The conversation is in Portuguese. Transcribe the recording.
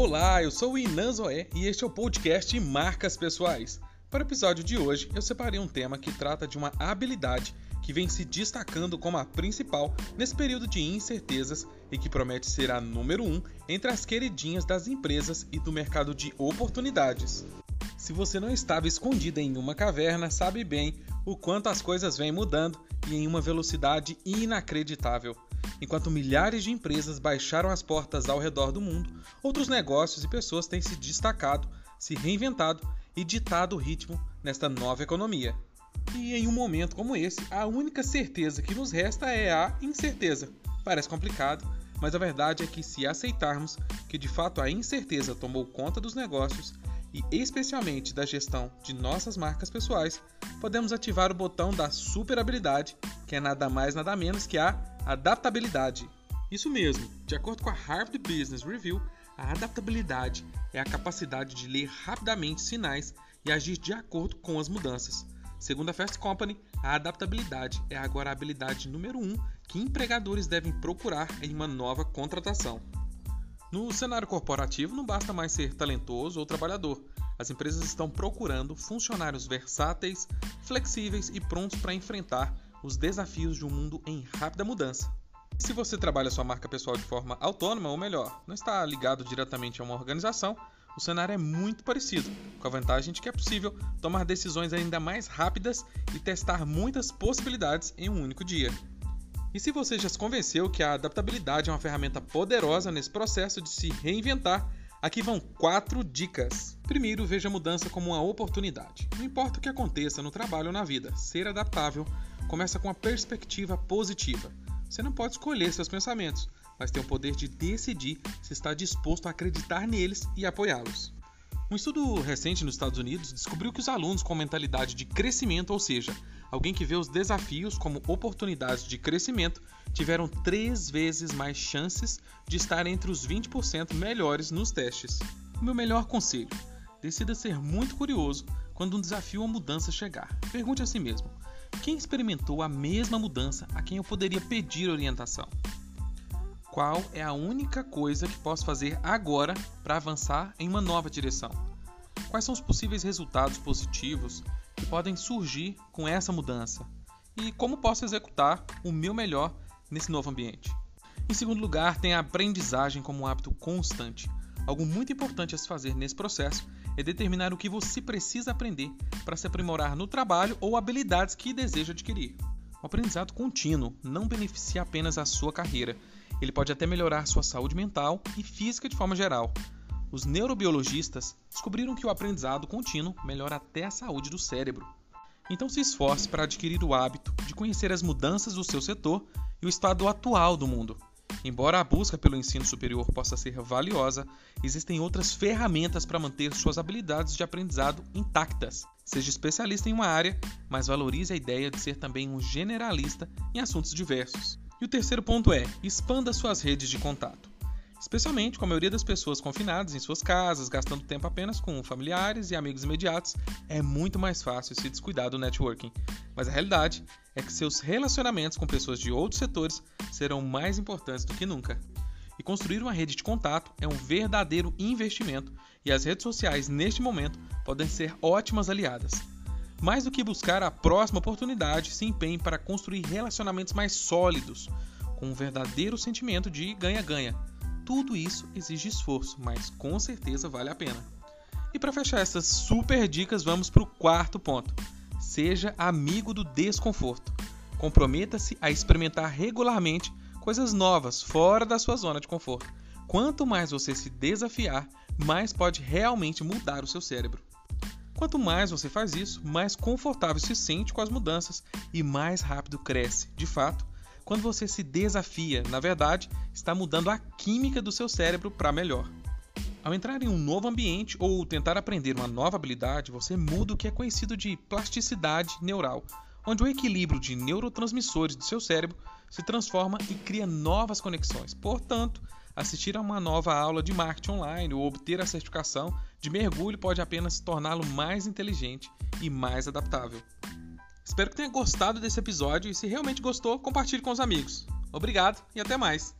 Olá, eu sou o Inan Zoé e este é o podcast Marcas Pessoais. Para o episódio de hoje, eu separei um tema que trata de uma habilidade que vem se destacando como a principal nesse período de incertezas e que promete ser a número um entre as queridinhas das empresas e do mercado de oportunidades. Se você não estava escondido em uma caverna, sabe bem o quanto as coisas vêm mudando e em uma velocidade inacreditável. Enquanto milhares de empresas baixaram as portas ao redor do mundo, outros negócios e pessoas têm se destacado, se reinventado e ditado o ritmo nesta nova economia. E em um momento como esse, a única certeza que nos resta é a incerteza. Parece complicado, mas a verdade é que se aceitarmos que de fato a incerteza tomou conta dos negócios e especialmente da gestão de nossas marcas pessoais, podemos ativar o botão da super habilidade, que é nada mais nada menos que a adaptabilidade. Isso mesmo, de acordo com a Harvard Business Review, a adaptabilidade é a capacidade de ler rapidamente sinais e agir de acordo com as mudanças. Segundo a Fast Company, a adaptabilidade é agora a habilidade número um que empregadores devem procurar em uma nova contratação. No cenário corporativo, não basta mais ser talentoso ou trabalhador. As empresas estão procurando funcionários versáteis, flexíveis e prontos para enfrentar os desafios de um mundo em rápida mudança. Se você trabalha sua marca pessoal de forma autônoma, ou melhor, não está ligado diretamente a uma organização, o cenário é muito parecido, com a vantagem de que é possível tomar decisões ainda mais rápidas e testar muitas possibilidades em um único dia. E se você já se convenceu que a adaptabilidade é uma ferramenta poderosa nesse processo de se reinventar, aqui vão quatro dicas. Primeiro, veja a mudança como uma oportunidade. Não importa o que aconteça no trabalho ou na vida, ser adaptável começa com uma perspectiva positiva. Você não pode escolher seus pensamentos, mas tem o poder de decidir se está disposto a acreditar neles e apoiá-los. Um estudo recente nos Estados Unidos descobriu que os alunos com mentalidade de crescimento, ou seja, alguém que vê os desafios como oportunidades de crescimento, tiveram três vezes mais chances de estar entre os 20% melhores nos testes. O meu melhor conselho: decida ser muito curioso quando um desafio ou mudança chegar. Pergunte a si mesmo: quem experimentou a mesma mudança a quem eu poderia pedir orientação? Qual é a única coisa que posso fazer agora para avançar em uma nova direção? Quais são os possíveis resultados positivos que podem surgir com essa mudança? E como posso executar o meu melhor nesse novo ambiente? Em segundo lugar, tem a aprendizagem como um hábito constante. Algo muito importante a se fazer nesse processo é determinar o que você precisa aprender para se aprimorar no trabalho ou habilidades que deseja adquirir. O aprendizado contínuo não beneficia apenas a sua carreira, ele pode até melhorar sua saúde mental e física de forma geral. Os neurobiologistas descobriram que o aprendizado contínuo melhora até a saúde do cérebro. Então se esforce para adquirir o hábito de conhecer as mudanças do seu setor e o estado atual do mundo. Embora a busca pelo ensino superior possa ser valiosa, existem outras ferramentas para manter suas habilidades de aprendizado intactas. Seja especialista em uma área, mas valorize a ideia de ser também um generalista em assuntos diversos. E o terceiro ponto é: expanda suas redes de contato. Especialmente com a maioria das pessoas confinadas em suas casas, gastando tempo apenas com familiares e amigos imediatos, é muito mais fácil se descuidar do networking. Mas a realidade é que seus relacionamentos com pessoas de outros setores serão mais importantes do que nunca. E construir uma rede de contato é um verdadeiro investimento, e as redes sociais, neste momento, podem ser ótimas aliadas. Mais do que buscar a próxima oportunidade, se empenhe para construir relacionamentos mais sólidos, com um verdadeiro sentimento de ganha-ganha tudo isso exige esforço, mas com certeza vale a pena. E para fechar essas super dicas, vamos para o quarto ponto. Seja amigo do desconforto. Comprometa-se a experimentar regularmente coisas novas fora da sua zona de conforto. Quanto mais você se desafiar, mais pode realmente mudar o seu cérebro. Quanto mais você faz isso, mais confortável se sente com as mudanças e mais rápido cresce. De fato, quando você se desafia, na verdade, está mudando a química do seu cérebro para melhor. Ao entrar em um novo ambiente ou tentar aprender uma nova habilidade, você muda o que é conhecido de plasticidade neural, onde o equilíbrio de neurotransmissores do seu cérebro se transforma e cria novas conexões. Portanto, assistir a uma nova aula de marketing online ou obter a certificação de mergulho pode apenas torná-lo mais inteligente e mais adaptável. Espero que tenha gostado desse episódio e se realmente gostou, compartilhe com os amigos. Obrigado e até mais!